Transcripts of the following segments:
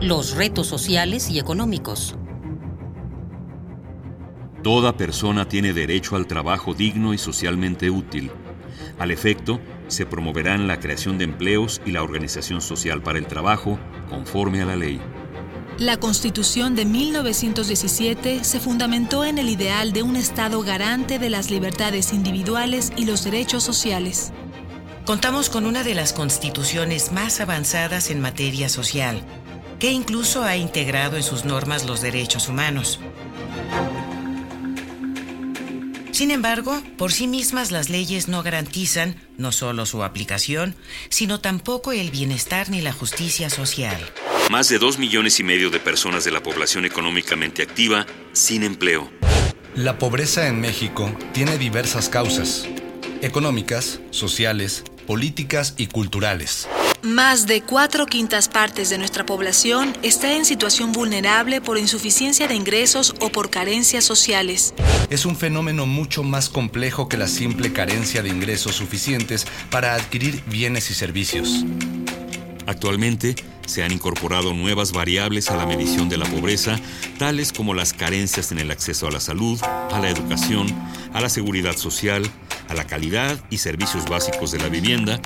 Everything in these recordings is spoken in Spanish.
los retos sociales y económicos. Toda persona tiene derecho al trabajo digno y socialmente útil. Al efecto, se promoverán la creación de empleos y la organización social para el trabajo conforme a la ley. La Constitución de 1917 se fundamentó en el ideal de un Estado garante de las libertades individuales y los derechos sociales. Contamos con una de las constituciones más avanzadas en materia social, que incluso ha integrado en sus normas los derechos humanos. Sin embargo, por sí mismas las leyes no garantizan no solo su aplicación, sino tampoco el bienestar ni la justicia social. Más de dos millones y medio de personas de la población económicamente activa sin empleo. La pobreza en México tiene diversas causas, económicas, sociales, políticas y culturales. Más de cuatro quintas partes de nuestra población está en situación vulnerable por insuficiencia de ingresos o por carencias sociales. Es un fenómeno mucho más complejo que la simple carencia de ingresos suficientes para adquirir bienes y servicios. Actualmente, se han incorporado nuevas variables a la medición de la pobreza, tales como las carencias en el acceso a la salud, a la educación, a la seguridad social, a la calidad y servicios básicos de la vivienda,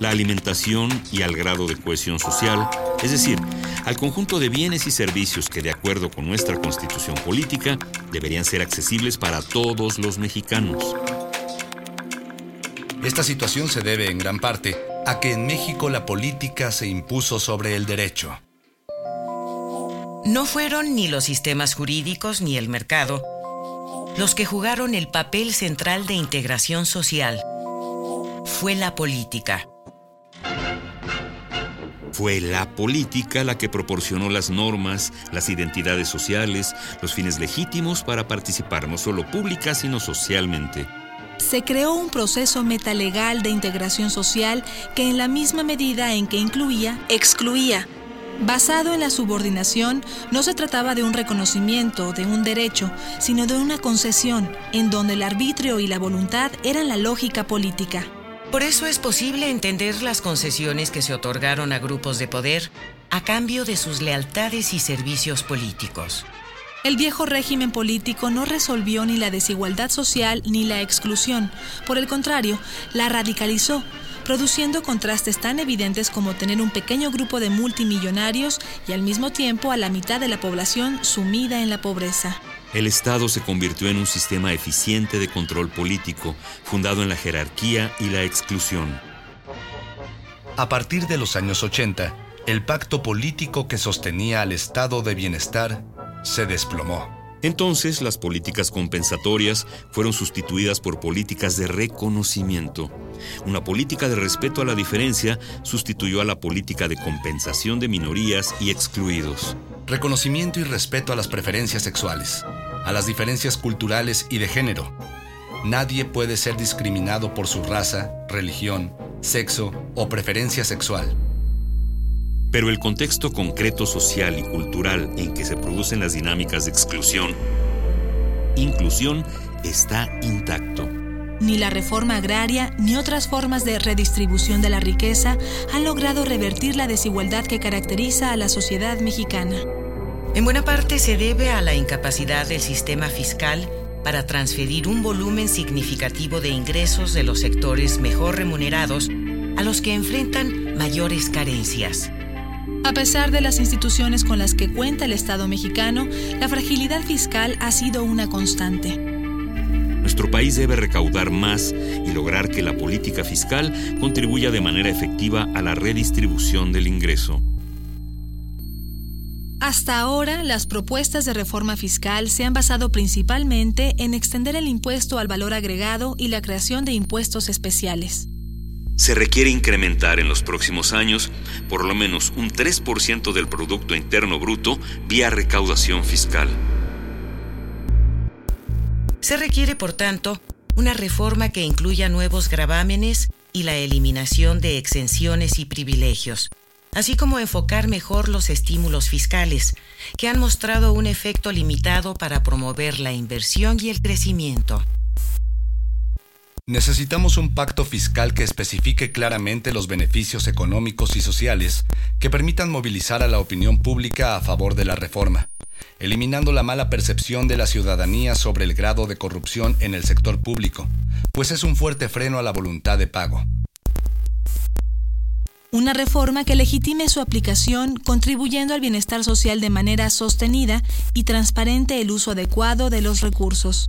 la alimentación y al grado de cohesión social, es decir, al conjunto de bienes y servicios que de acuerdo con nuestra constitución política deberían ser accesibles para todos los mexicanos. Esta situación se debe en gran parte a que en México la política se impuso sobre el derecho. No fueron ni los sistemas jurídicos ni el mercado los que jugaron el papel central de integración social. Fue la política. Fue la política la que proporcionó las normas, las identidades sociales, los fines legítimos para participar no solo pública, sino socialmente. Se creó un proceso metalegal de integración social que en la misma medida en que incluía, excluía. Basado en la subordinación, no se trataba de un reconocimiento, de un derecho, sino de una concesión, en donde el arbitrio y la voluntad eran la lógica política. Por eso es posible entender las concesiones que se otorgaron a grupos de poder a cambio de sus lealtades y servicios políticos. El viejo régimen político no resolvió ni la desigualdad social ni la exclusión, por el contrario, la radicalizó, produciendo contrastes tan evidentes como tener un pequeño grupo de multimillonarios y al mismo tiempo a la mitad de la población sumida en la pobreza. El Estado se convirtió en un sistema eficiente de control político, fundado en la jerarquía y la exclusión. A partir de los años 80, el pacto político que sostenía al estado de bienestar se desplomó. Entonces, las políticas compensatorias fueron sustituidas por políticas de reconocimiento. Una política de respeto a la diferencia sustituyó a la política de compensación de minorías y excluidos. Reconocimiento y respeto a las preferencias sexuales, a las diferencias culturales y de género. Nadie puede ser discriminado por su raza, religión, sexo o preferencia sexual. Pero el contexto concreto social y cultural en que se producen las dinámicas de exclusión, inclusión, está intacto. Ni la reforma agraria ni otras formas de redistribución de la riqueza han logrado revertir la desigualdad que caracteriza a la sociedad mexicana. En buena parte se debe a la incapacidad del sistema fiscal para transferir un volumen significativo de ingresos de los sectores mejor remunerados a los que enfrentan mayores carencias. A pesar de las instituciones con las que cuenta el Estado mexicano, la fragilidad fiscal ha sido una constante. Nuestro país debe recaudar más y lograr que la política fiscal contribuya de manera efectiva a la redistribución del ingreso. Hasta ahora, las propuestas de reforma fiscal se han basado principalmente en extender el impuesto al valor agregado y la creación de impuestos especiales. Se requiere incrementar en los próximos años por lo menos un 3% del Producto Interno Bruto vía recaudación fiscal. Se requiere, por tanto, una reforma que incluya nuevos gravámenes y la eliminación de exenciones y privilegios, así como enfocar mejor los estímulos fiscales, que han mostrado un efecto limitado para promover la inversión y el crecimiento. Necesitamos un pacto fiscal que especifique claramente los beneficios económicos y sociales que permitan movilizar a la opinión pública a favor de la reforma, eliminando la mala percepción de la ciudadanía sobre el grado de corrupción en el sector público, pues es un fuerte freno a la voluntad de pago. Una reforma que legitime su aplicación contribuyendo al bienestar social de manera sostenida y transparente el uso adecuado de los recursos.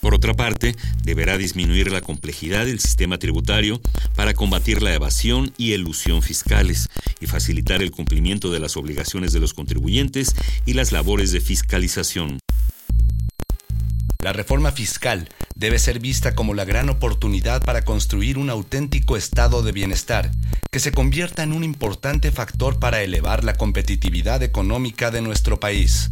Por otra parte, deberá disminuir la complejidad del sistema tributario para combatir la evasión y elusión fiscales y facilitar el cumplimiento de las obligaciones de los contribuyentes y las labores de fiscalización. La reforma fiscal debe ser vista como la gran oportunidad para construir un auténtico estado de bienestar que se convierta en un importante factor para elevar la competitividad económica de nuestro país.